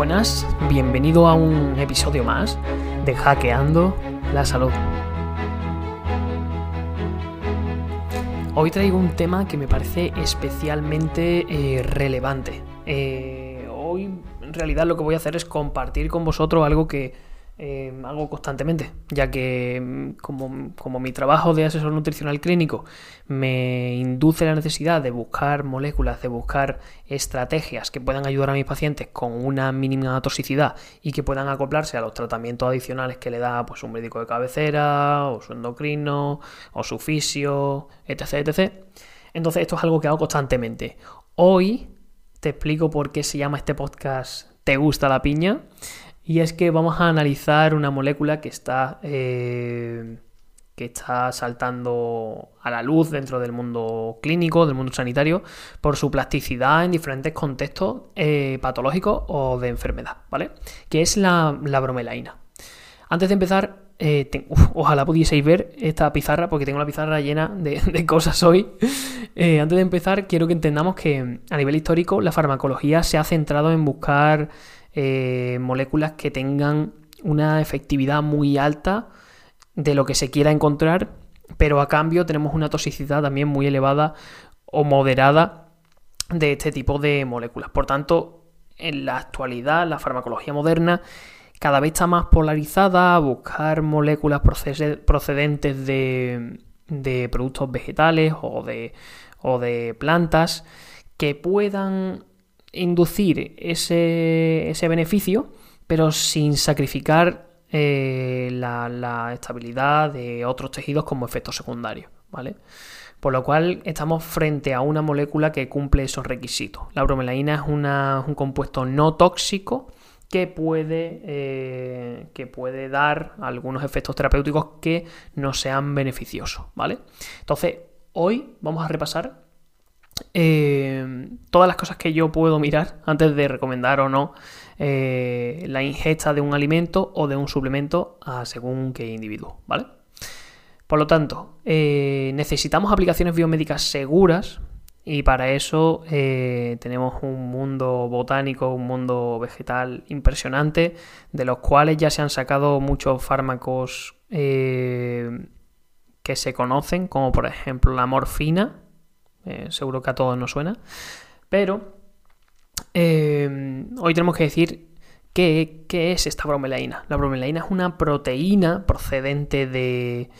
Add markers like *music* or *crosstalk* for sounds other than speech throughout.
buenas, bienvenido a un episodio más de Hackeando la Salud. Hoy traigo un tema que me parece especialmente eh, relevante. Eh, hoy en realidad lo que voy a hacer es compartir con vosotros algo que eh, hago constantemente, ya que mm, como, mi trabajo de asesor nutricional clínico me induce la necesidad de buscar moléculas, de buscar estrategias que puedan ayudar a mis pacientes con una mínima toxicidad y que puedan acoplarse a los tratamientos adicionales que le da pues, un médico de cabecera, o su endocrino, o su fisio, etc, etc. Entonces esto es algo que hago constantemente. Hoy te explico por qué se llama este podcast ¿Te gusta la piña? Y es que vamos a analizar una molécula que está, eh, que está saltando a la luz dentro del mundo clínico, del mundo sanitario, por su plasticidad en diferentes contextos eh, patológicos o de enfermedad, ¿vale? Que es la, bromelaína. Antes de empezar, eh, ojalá pudieseis ver esta pizarra, porque tengo la pizarra llena de, *laughs* cosas hoy. antes de empezar, quiero que entendamos que a nivel histórico la farmacología se ha centrado en buscar eh, moléculas que tengan una efectividad muy alta de lo que se quiera encontrar, pero a cambio tenemos una toxicidad también muy elevada o moderada de este tipo de moléculas. Por tanto, en la actualidad, la farmacología moderna cada vez está más polarizada a buscar moléculas procedentes de, productos vegetales o de, o de plantas que puedan inducir ese, beneficio, pero sin sacrificar eh, la, estabilidad de otros tejidos como efecto secundario, ¿vale? Por lo cual estamos frente a una molécula que cumple esos requisitos. La bromelaína es un compuesto no tóxico que puede, eh, que puede dar algunos efectos terapéuticos que no sean beneficiosos, ¿vale? Entonces, hoy vamos a repasar eh, todas las cosas que yo puedo mirar antes de recomendar o no eh, la ingesta de un alimento o de un suplemento a según qué individuo, ¿vale? Por lo tanto, eh, necesitamos aplicaciones biomédicas seguras y para eso tenemos un mundo botánico, un mundo vegetal impresionante, de los cuales ya se han sacado muchos fármacos que se conocen, como por ejemplo la morfina, eh, seguro que a todos nos suena. Pero eh, hoy tenemos que decir qué, es esta bromelaína. La bromelaína es una proteína procedente de,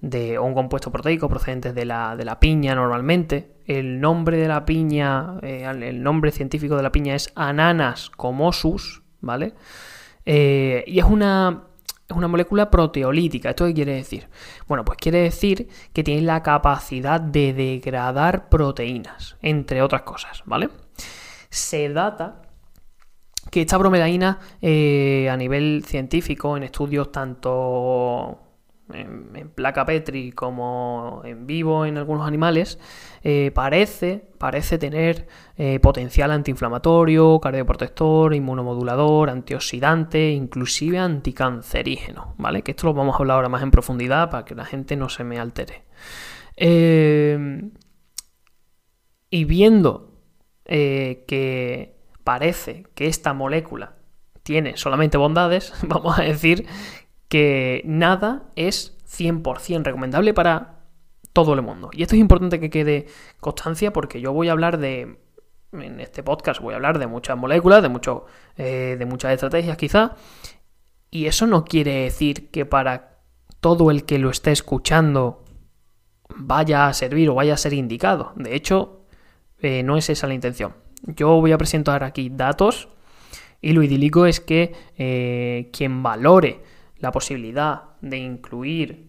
de un compuesto proteico procedente de la, de la, piña normalmente. El nombre de la piña, eh, el nombre científico de la piña es Ananas comosus, ¿vale? y es una es una molécula proteolítica. ¿Esto qué quiere decir? Bueno, pues quiere decir que tiene la capacidad de degradar proteínas, entre otras cosas, ¿vale? Se data que esta bromelaína eh, a nivel científico, en estudios tanto en, placa Petri como en vivo en algunos animales, eh, parece, parece tener eh, potencial antiinflamatorio, cardioprotector, inmunomodulador, antioxidante, inclusive anticancerígeno, ¿vale? Que esto lo vamos a hablar ahora más en profundidad para que la gente no se me altere. Eh, y viendo que parece que esta molécula tiene solamente bondades, *laughs* vamos a decir que nada es 100% recomendable para todo el mundo. Y esto es importante que quede constancia porque yo voy a hablar de, en este podcast voy a hablar de muchas moléculas, de, mucho, eh, de muchas estrategias quizá, y eso no quiere decir que para todo el que lo esté escuchando vaya a servir o vaya a ser indicado. De hecho, eh, no es esa la intención. Yo voy a presentar aquí datos y lo idílico es que eh, quien valore la posibilidad de incluir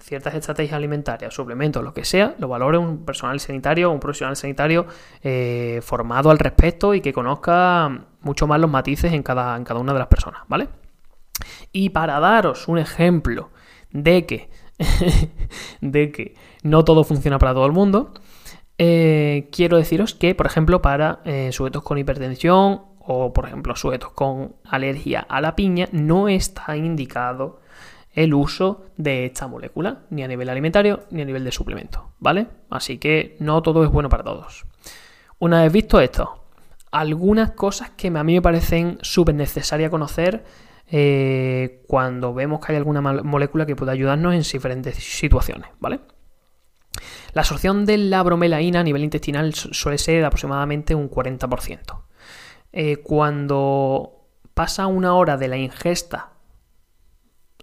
ciertas estrategias alimentarias, suplementos, lo que sea, lo valore un personal sanitario, un profesional sanitario eh, formado al respecto y que conozca mucho más los matices en cada, en cada una de las personas, ¿vale? Y para daros un ejemplo de que, *laughs* de que no todo funciona para todo el mundo, eh, quiero deciros que, por ejemplo, para eh, sujetos con hipertensión o por ejemplo sujetos con alergia a la piña, no está indicado el uso de esta molécula, ni a nivel alimentario ni a nivel de suplemento, ¿vale? Así que no todo es bueno para todos. Una vez visto esto, algunas cosas que a mí me parecen súper necesarias conocer eh, cuando vemos que hay alguna molécula que pueda ayudarnos en diferentes situaciones, ¿vale? La absorción de la bromelaína a nivel intestinal suele ser de aproximadamente un 40%. Eh, cuando pasa una hora de la ingesta,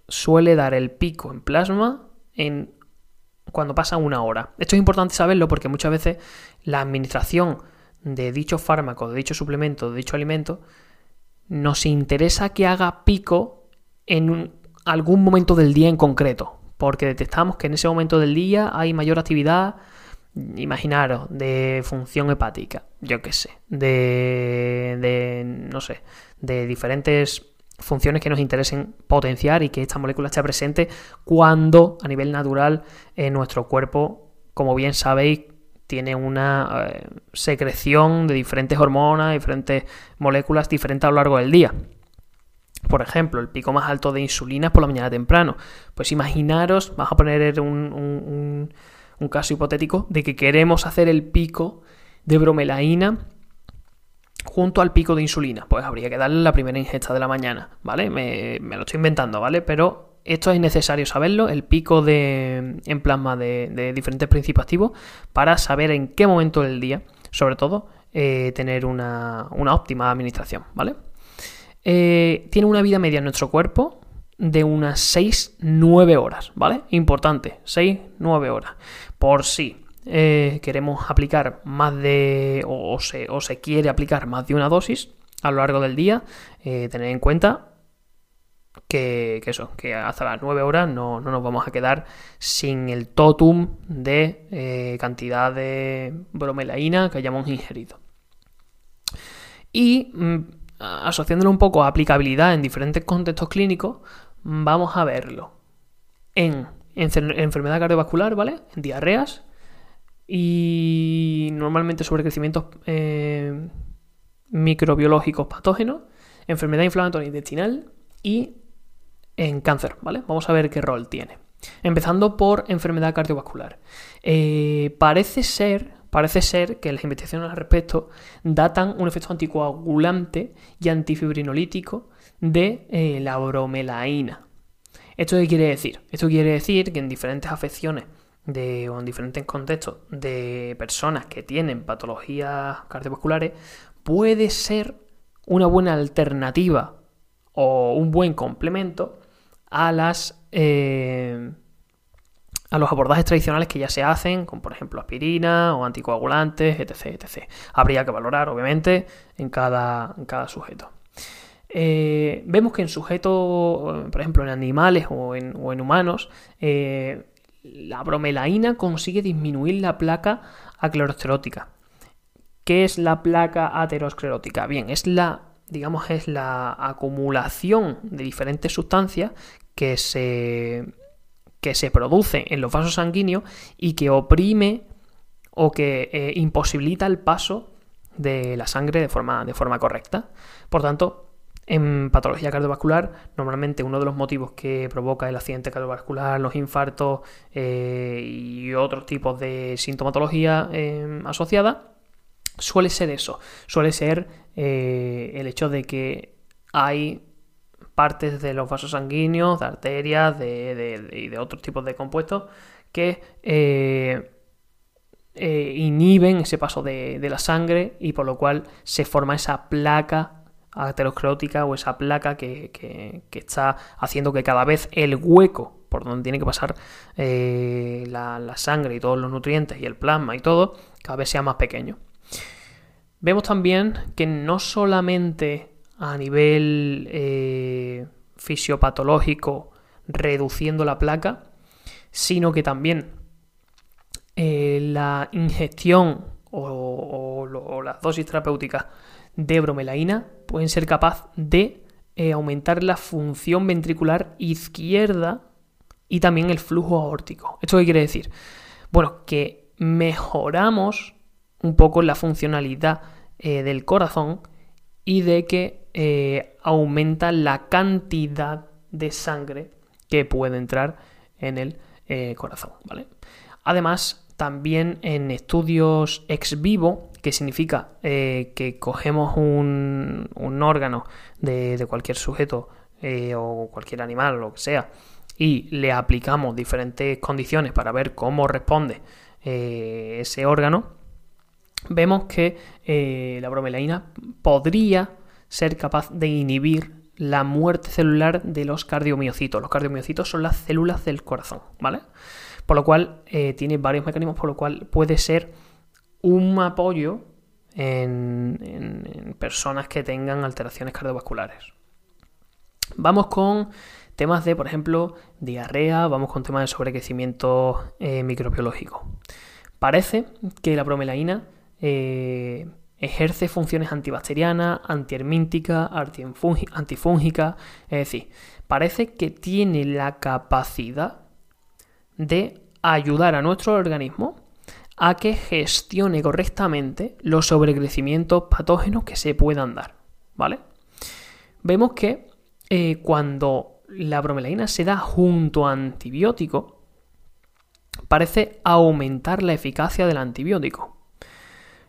suele dar el pico en plasma en cuando pasa una hora. Esto es importante saberlo porque muchas veces la administración de dicho fármaco, de dicho suplemento, de dicho alimento, nos interesa que haga pico en algún momento del día en concreto, porque detectamos que en ese momento del día hay mayor actividad, imaginaros, de función hepática, yo qué sé, de, de, no sé, de diferentes funciones que nos interesen potenciar y que esta molécula esté presente cuando a nivel natural en nuestro cuerpo, como bien sabéis, tiene una eh, secreción de diferentes hormonas, diferentes moléculas diferentes a lo largo del día. Por ejemplo, el pico más alto de insulina por la mañana temprano. Pues imaginaros, vamos a poner un caso hipotético de que queremos hacer el pico de bromelaína junto al pico de insulina. Pues habría que darle la primera ingesta de la mañana, ¿vale? Me, lo estoy inventando, ¿vale? Pero esto es necesario saberlo, el pico de, en plasma de, diferentes principios activos, para saber en qué momento del día, sobre todo, eh, tener una, óptima administración, ¿vale? Eh, tiene una vida media en nuestro cuerpo de unas 6-9 horas, ¿vale? Importante, 6-9 horas. Por si eh, queremos aplicar más de, o, se, o, se, quiere aplicar más de una dosis a lo largo del día, tener en cuenta que, eso, que hasta las 9 horas no, nos vamos a quedar sin el totum de eh, cantidad de bromelaína que hayamos ingerido. Y mm, asociándolo un poco a aplicabilidad en diferentes contextos clínicos, vamos a verlo en, enfermedad cardiovascular, ¿vale? En diarreas y normalmente sobre crecimientos eh, microbiológicos patógenos, enfermedad inflamatoria intestinal y en cáncer, ¿vale? Vamos a ver qué rol tiene. Empezando por enfermedad cardiovascular. Eh, parece ser, parece ser que las investigaciones al respecto datan un efecto anticoagulante y antifibrinolítico de eh, la bromelaína. ¿Esto qué quiere decir? Esto quiere decir que en diferentes afecciones o en diferentes contextos de personas que tienen patologías cardiovasculares puede ser una buena alternativa o un buen complemento a las eh, a los abordajes tradicionales que ya se hacen, como por ejemplo aspirina o anticoagulantes, etc. etc. Habría que valorar, obviamente, en cada, cada sujeto. Eh, vemos que en sujetos, por ejemplo, en animales o en, humanos, eh, la bromelaína consigue disminuir la placa aclerosclerótica. ¿Qué es la placa aterosclerótica? Bien, es la digamos, es la acumulación de diferentes sustancias que se, que se produce en los vasos sanguíneos y que oprime o que eh, imposibilita el paso de la sangre de forma, de forma correcta. Por tanto, en patología cardiovascular, normalmente uno de los motivos que provoca el accidente cardiovascular, los infartos eh, y otros tipos de sintomatología eh, asociada, suele ser eso, suele ser el hecho de que hay partes de los vasos sanguíneos, de arterias de, y de otros tipos de compuestos que eh, eh, inhiben ese paso de, la sangre y por lo cual se forma esa placa aterosclerótica o esa placa que, está haciendo que cada vez el hueco por donde tiene que pasar eh, la, la, sangre y todos los nutrientes y el plasma y todo, cada vez sea más pequeño. Vemos también que no solamente a nivel eh, fisiopatológico reduciendo la placa, sino que también eh, la ingestión o, las dosis terapéuticas de bromelaína pueden ser capaz de eh, aumentar la función ventricular izquierda y también el flujo aórtico. ¿Esto qué quiere decir? Bueno, que mejoramos un poco la funcionalidad del corazón y de que eh, aumenta la cantidad de sangre que puede entrar en el eh, corazón, ¿vale? Además, también en estudios ex vivo, que significa eh, que cogemos un, órgano de, cualquier sujeto eh, o cualquier animal, lo que sea, y le aplicamos diferentes condiciones para ver cómo responde eh, ese órgano, vemos que la bromelaína podría ser capaz de inhibir la muerte celular de los cardiomiocitos. Los cardiomiocitos son las células del corazón, ¿vale? Por lo cual eh, tiene varios mecanismos, por lo cual puede ser un apoyo en, personas que tengan alteraciones cardiovasculares. Vamos con temas de, por ejemplo, diarrea, vamos con temas de sobrecrecimiento eh, microbiológico. Parece que la bromelaína eh, ejerce funciones antibacterianas, antiermínticas, antifúngicas, es decir, parece que tiene la capacidad de ayudar a nuestro organismo a que gestione correctamente los sobrecrecimientos patógenos que se puedan dar, ¿vale? Vemos que eh, cuando la bromelaína se da junto a antibiótico, parece aumentar la eficacia del antibiótico.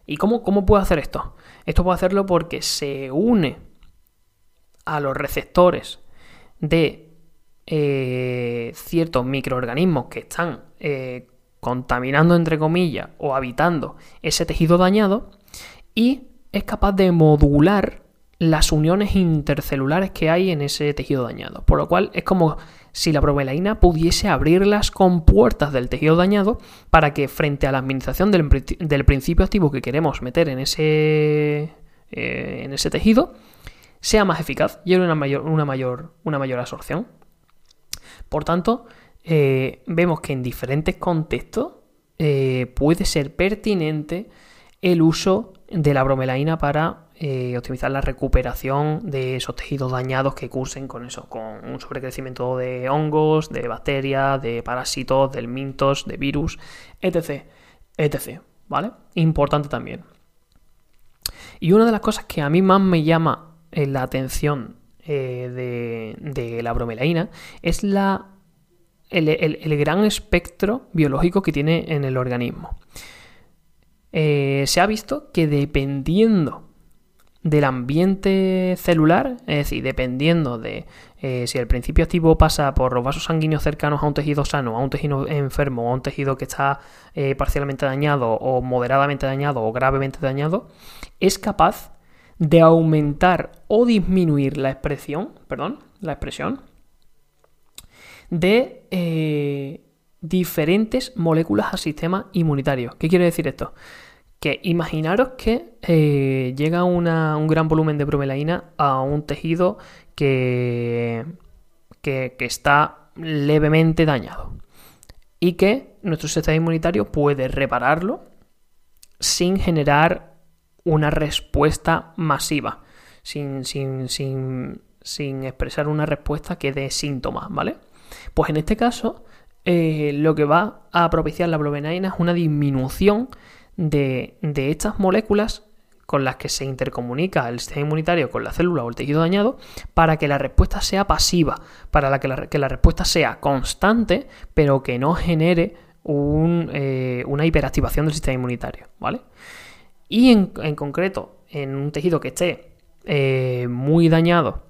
¿Y cómo, cómo puede hacer esto? Esto puede hacerlo porque se une a los receptores de eh, ciertos microorganismos que están eh, contaminando, entre comillas, o habitando ese tejido dañado y es capaz de modular las uniones intercelulares que hay en ese tejido dañado. Por lo cual es como si la bromelaína pudiese abrir las compuertas del tejido dañado para que frente a la administración del, principio activo que queremos meter en ese, eh, en ese tejido sea más eficaz y una mayor, una mayor, una mayor absorción. Por tanto, eh, vemos que en diferentes contextos eh, puede ser pertinente el uso de la bromelaína para eh, optimizar la recuperación de esos tejidos dañados que cursen con eso, con un sobrecrecimiento de hongos, de bacterias, de parásitos, del mintos, de virus, etc. etc. ¿Vale? Importante también. Y una de las cosas que a mí más me llama la atención eh, de, la bromelaína es la, el, gran espectro biológico que tiene en el organismo. Eh, se ha visto que dependiendo del ambiente celular, es decir, dependiendo de eh, si el principio activo pasa por los vasos sanguíneos cercanos a un tejido sano, a un tejido enfermo, a un tejido que está parcialmente dañado o moderadamente dañado o gravemente dañado, es capaz de aumentar o disminuir la expresión, perdón, la expresión de eh, diferentes moléculas al sistema inmunitario. ¿Qué quiere decir esto? Que imaginaros que eh, llega un gran volumen de bromelaína a un tejido que, que, que está levemente dañado y que nuestro sistema inmunitario puede repararlo sin generar una respuesta masiva, sin, sin, sin, sin expresar una respuesta que dé síntomas, ¿vale? Pues en este caso, eh, lo que va a propiciar la bromelaína es una disminución de, de, estas moléculas con las que se intercomunica el sistema inmunitario con la célula o el tejido dañado para que la respuesta sea pasiva, para que, la, que la respuesta sea constante, pero que no genere un, eh, una hiperactivación del sistema inmunitario, ¿vale? Y en, concreto, en un tejido que esté eh, muy dañado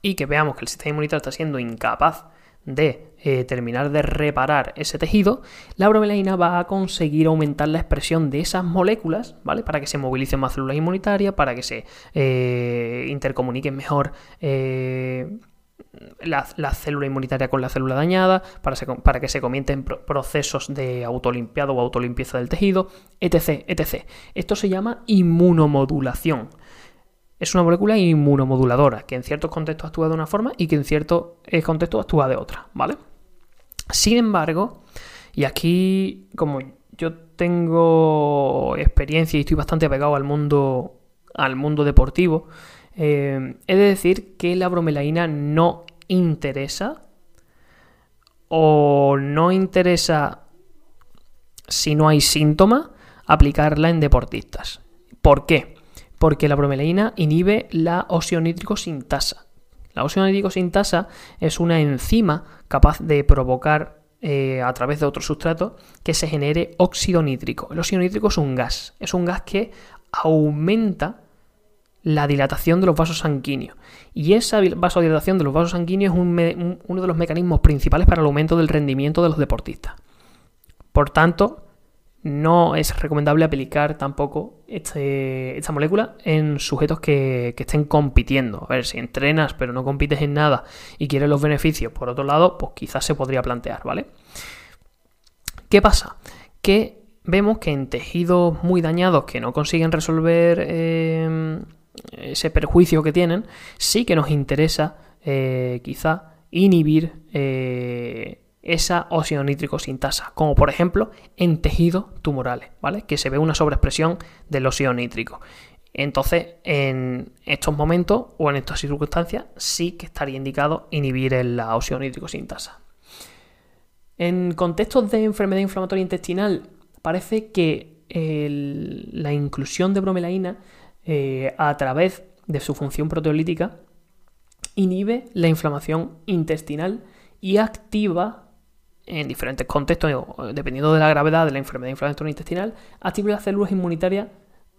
y que veamos que el sistema inmunitario está siendo incapaz de eh, terminar de reparar ese tejido, la bromelaína va a conseguir aumentar la expresión de esas moléculas, ¿vale? Para que se movilicen más células inmunitarias, para que se eh, intercomuniquen mejor la, célula inmunitaria con la célula dañada, para, para que se comiencen procesos de autolimpiado o autolimpieza del tejido, etc, etc. Esto se llama inmunomodulación. Es una molécula inmunomoduladora, que en ciertos contextos actúa de una forma y que en ciertos eh, contextos actúa de otra, ¿vale? Sin embargo, y aquí como yo tengo experiencia y estoy bastante apegado al mundo, al mundo deportivo, he de decir que la bromelaína no interesa o no interesa si no hay síntoma aplicarla en deportistas. ¿Por qué? Porque la bromelaína inhibe la oxionítrico sintasa. La oxionítrico sintasa es una enzima capaz de provocar eh, a través de otro sustrato que se genere óxido nítrico. El óxido nítrico es un gas, es un gas que aumenta la dilatación de los vasos sanguíneos. Y esa vasodilatación de los vasos sanguíneos es uno de los mecanismos principales para el aumento del rendimiento de los deportistas. Por tanto, no es recomendable aplicar tampoco este, esta molécula en sujetos que, estén compitiendo. A ver, si entrenas pero no compites en nada y quieres los beneficios, por otro lado, pues quizás se podría plantear, ¿vale? ¿Qué pasa? Que vemos que en tejidos muy dañados que no consiguen resolver eh, ese perjuicio que tienen, sí que nos interesa eh, quizá inhibir eh, esa óxido nítrico sin tasa, como por ejemplo en tejidos tumorales, ¿vale? Que se ve una sobreexpresión del óxido nítrico. Entonces, en estos momentos o en estas circunstancias, sí que estaría indicado inhibir el óxido nítrico sin tasa. En contextos de enfermedad inflamatoria intestinal, parece que la inclusión de bromelaína eh, a través de su función proteolítica inhibe la inflamación intestinal y activa en diferentes contextos, dependiendo de la gravedad de la enfermedad inflamatoria intestinal, activa las células inmunitarias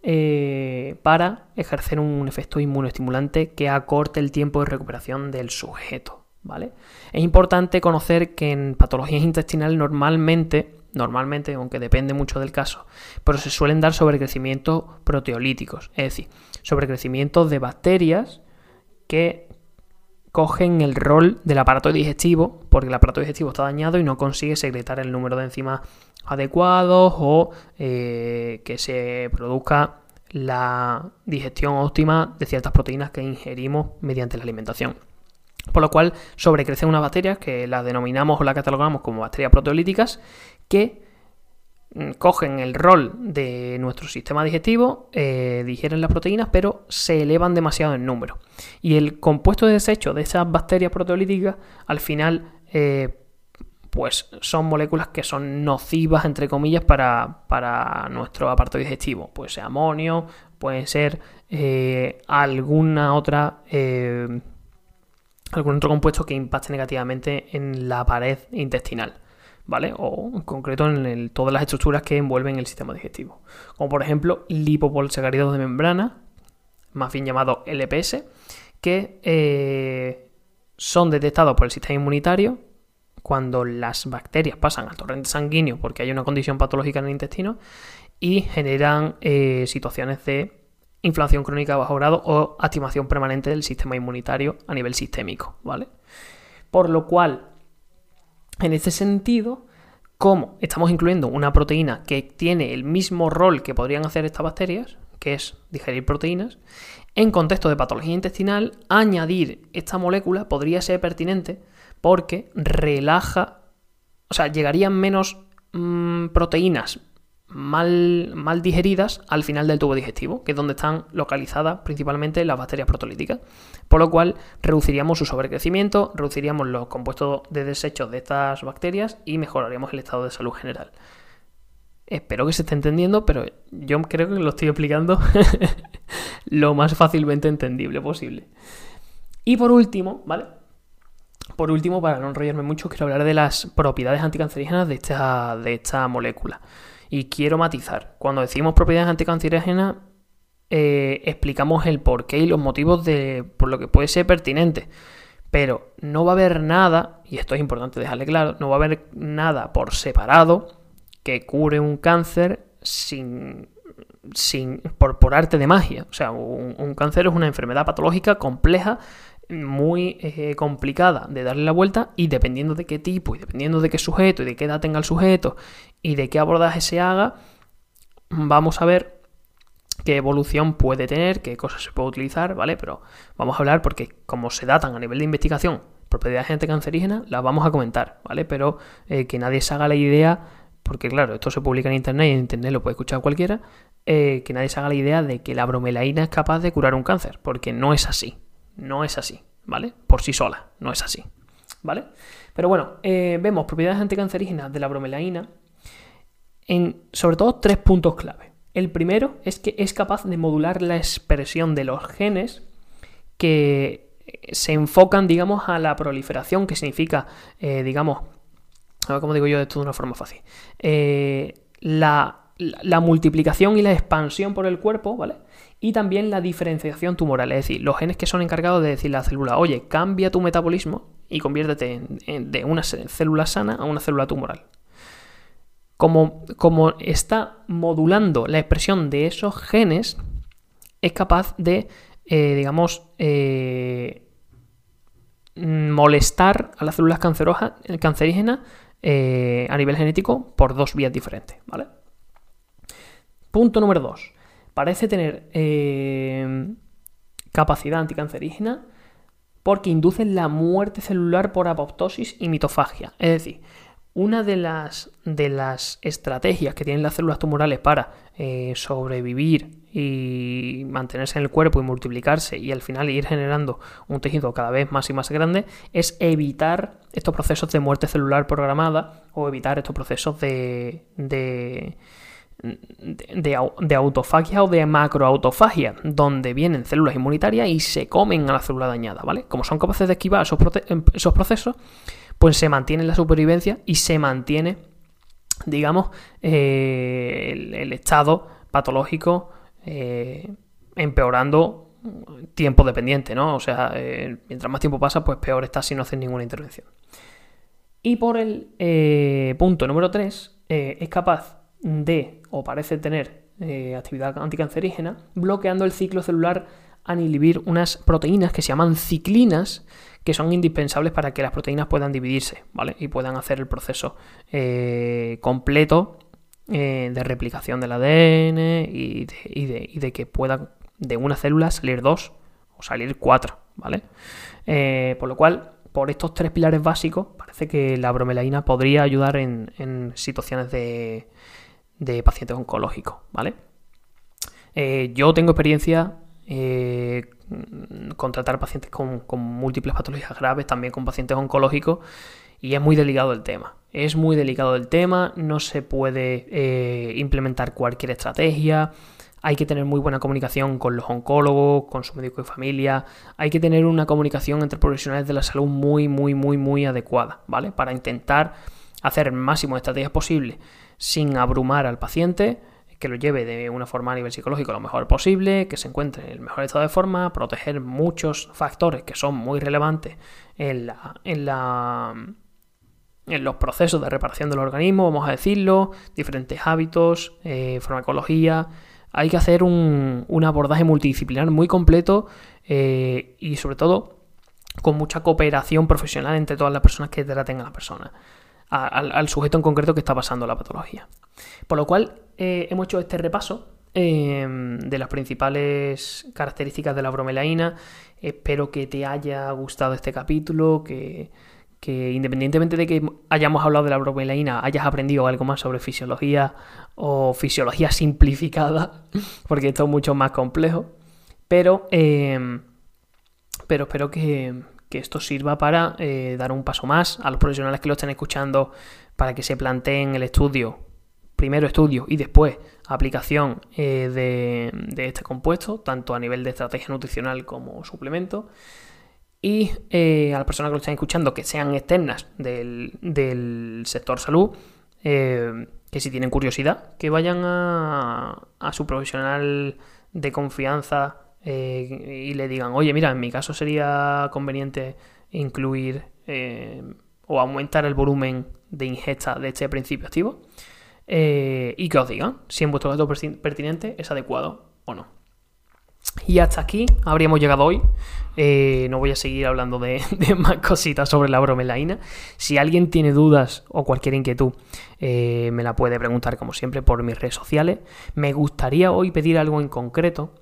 eh, para ejercer un efecto inmunoestimulante que acorte el tiempo de recuperación del sujeto. ¿vale? Es importante conocer que en patologías intestinales normalmente, normalmente, aunque depende mucho del caso, pero se suelen dar sobrecrecimientos proteolíticos, es decir, sobrecrecimientos de bacterias que cogen el rol del aparato digestivo, porque el aparato digestivo está dañado y no consigue secretar el número de enzimas adecuados o eh, que se produzca la digestión óptima de ciertas proteínas que ingerimos mediante la alimentación. Por lo cual sobrecrecen unas bacterias que las denominamos o las catalogamos como bacterias proteolíticas que Mm, cogen el rol de nuestro sistema digestivo, eh, digieren las proteínas, pero se elevan demasiado en número. Y el compuesto de desecho de esas bacterias proteolíticas, al final, eh, pues son moléculas que son nocivas, entre comillas, para, nuestro aparato digestivo. Puede ser amonio, puede ser eh, alguna otra algún otro compuesto que impacte negativamente en la pared intestinal. ¿Vale? O en concreto en todas las estructuras que envuelven el sistema digestivo. Como por ejemplo lipopolisacáridos de membrana, más bien llamado LPS, que eh, son detectados por el sistema inmunitario cuando las bacterias pasan al torrente sanguíneo porque hay una condición patológica en el intestino y generan eh, situaciones de inflamación crónica de bajo grado o activación permanente del sistema inmunitario a nivel sistémico, ¿vale? Por lo cual, en ese sentido, como estamos incluyendo una proteína que tiene el mismo rol que podrían hacer estas bacterias, que es digerir proteínas, en contexto de patología intestinal, añadir esta molécula podría ser pertinente porque relaja, o sea, llegarían menos mm, proteínas mal, mal digeridas al final del tubo digestivo, que es donde están localizadas principalmente las bacterias protolíticas. Por lo cual reduciríamos su sobrecrecimiento, reduciríamos los compuestos de desechos de estas bacterias y mejoraríamos el estado de salud general. Espero que se esté entendiendo, pero yo creo que lo estoy explicando *laughs* lo más fácilmente entendible posible. Y por último, ¿vale? Por último, para no enrollarme mucho, quiero hablar de las propiedades anticancerígenas de esta, de esta molécula. Y quiero matizar, cuando decimos propiedades anticancerígenas, eh, explicamos el porqué y los motivos de por lo que puede ser pertinente. Pero no va a haber nada, y esto es importante dejarle claro, no va a haber nada por separado que cure un cáncer sin, sin por, por arte de magia. O sea, un, cáncer es una enfermedad patológica compleja muy eh, complicada de darle la vuelta y dependiendo de qué tipo y dependiendo de qué sujeto y de qué edad tenga el sujeto y de qué abordaje se haga, vamos a ver qué evolución puede tener, qué cosas se puede utilizar, ¿vale? Pero vamos a hablar porque como se datan a nivel de investigación propiedades anticancerígenas, las vamos a comentar, ¿vale? Pero eh, que nadie se haga la idea, porque claro, esto se publica en internet y en internet lo puede escuchar cualquiera, eh, que nadie se haga la idea de que la bromelaína es capaz de curar un cáncer, porque no es así, no es así, ¿vale? Por sí sola, no es así, ¿vale? Pero bueno, eh, vemos propiedades anticancerígenas de la bromelaína en sobre todo tres puntos clave. El primero es que es capaz de modular la expresión de los genes que se enfocan, digamos, a la proliferación, que significa, eh, digamos, a ver cómo digo yo esto de una forma fácil. Eh, la, la, multiplicación y la expansión por el cuerpo, ¿vale? Y también la diferenciación tumoral, es decir, los genes que son encargados de decirle a la célula, oye, cambia tu metabolismo y conviértete de una célula sana a una célula tumoral. Como, como está modulando la expresión de esos genes, es capaz de, eh, digamos, eh, molestar a las células cancerígenas eh, a nivel genético por dos vías diferentes, ¿vale? Punto número dos. Parece tener capacidad anticancerígena porque inducen la muerte celular por apoptosis y mitofagia. Es decir, una de las, de las estrategias que tienen las células tumorales para eh, sobrevivir y mantenerse en el cuerpo y multiplicarse y al final ir generando un tejido cada vez más y más grande es evitar estos procesos de muerte celular programada o evitar estos procesos de, de, de, autofagia o de macroautofagia, donde vienen células inmunitarias y se comen a la célula dañada, ¿vale? Como son capaces de esquivar esos, esos procesos, pues se mantiene la supervivencia y se mantiene, digamos, eh, el, estado patológico eh, empeorando tiempo dependiente, ¿no? O sea, eh, mientras más tiempo pasa, pues peor está si no haces ninguna intervención. Y por el punto número 3, es capaz de, o parece tener, actividad anticancerígena, bloqueando el ciclo celular al inhibir unas proteínas que se llaman ciclinas, que son indispensables para que las proteínas puedan dividirse, ¿vale? Y puedan hacer el proceso eh, completo eh, de replicación del ADN y de, que puedan de una célula salir dos o salir cuatro, ¿vale? Eh, por lo cual, por estos tres pilares básicos, parece que la bromelaína podría ayudar en, situaciones de, de, pacientes oncológicos, ¿vale? yo tengo experiencia Mm, contratar pacientes con, múltiples patologías graves, también con pacientes oncológicos, y es muy delicado el tema. Es muy delicado el tema, no se puede eh, implementar cualquier estrategia, hay que tener muy buena comunicación con los oncólogos, con su médico de familia, hay que tener una comunicación entre profesionales de la salud muy, muy, muy, muy adecuada, ¿vale? Para intentar hacer el máximo de estrategias posible sin abrumar al paciente, que lo lleve de una forma a nivel psicológico lo mejor posible, que se encuentre en el mejor estado de forma, proteger muchos factores que son muy relevantes en la, en la en los procesos de reparación del organismo, vamos a decirlo, diferentes hábitos, eh, farmacología. Hay que hacer un, abordaje multidisciplinar muy completo eh, y sobre todo con mucha cooperación profesional entre todas las personas que traten a la persona al, sujeto en concreto que está pasando la patología. Por lo cual eh, hemos hecho este repaso em, de las principales características de la bromelaína. Espero que te haya gustado este capítulo, que, independientemente de que hayamos hablado de la bromelaína, hayas aprendido algo más sobre fisiología o fisiología simplificada, *laughs* porque esto es mucho más complejo. Pero, em, pero espero que, que esto sirva para eh, dar un paso más a los profesionales que lo estén escuchando para que se planteen el estudio, primero estudio y después aplicación eh, de, este compuesto, tanto a nivel de estrategia nutricional como suplemento. Y eh, a las personas que lo estén escuchando que sean externas del, sector salud, que si tienen curiosidad, que vayan a, a su profesional de confianza eh, y le digan, oye, mira, en mi caso sería conveniente incluir eh, o aumentar el volumen de ingesta de este principio activo eh, y que os digan si en vuestro dato pertinente es adecuado o no. Y hasta aquí habríamos llegado hoy. no voy a seguir hablando *laughs* de, más cositas sobre la bromelaína. Si alguien tiene dudas o cualquier inquietud, me la puede preguntar como siempre por mis redes sociales. Me gustaría hoy pedir algo en concreto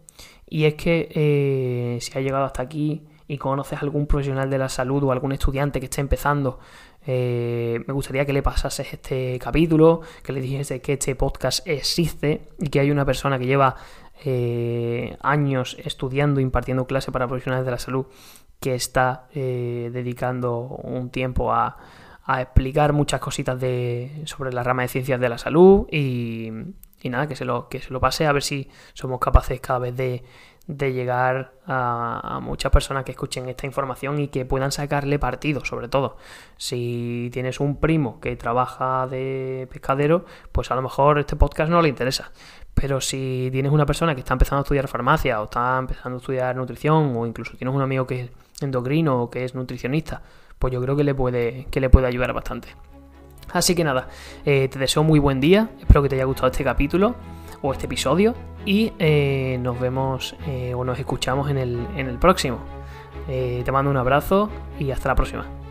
y es que eh, si has llegado hasta aquí y conoces a algún profesional de la salud o algún estudiante que esté empezando, eh, me gustaría que le pasases este capítulo, que le dijese que este podcast existe y que hay una persona que lleva eh, años estudiando, impartiendo clases para profesionales de la salud, que está dedicando un tiempo a, a, explicar muchas cositas de, sobre la rama de ciencias de la salud y, y nada, que se, lo, que se lo pase a ver si somos capaces cada vez de, de llegar a, muchas personas que escuchen esta información y que puedan sacarle partido, sobre todo. Si tienes un primo que trabaja de pescadero, pues a lo mejor este podcast no le interesa. Pero si tienes una persona que está empezando a estudiar farmacia o está empezando a estudiar nutrición o incluso tienes un amigo que es endocrino o que es nutricionista, pues yo creo que le puede, que le puede ayudar bastante. Así que nada, eh, te deseo muy buen día, espero que te haya gustado este capítulo o este episodio y eh, nos vemos eh, o nos escuchamos en el, en el próximo. te mando un abrazo y hasta la próxima.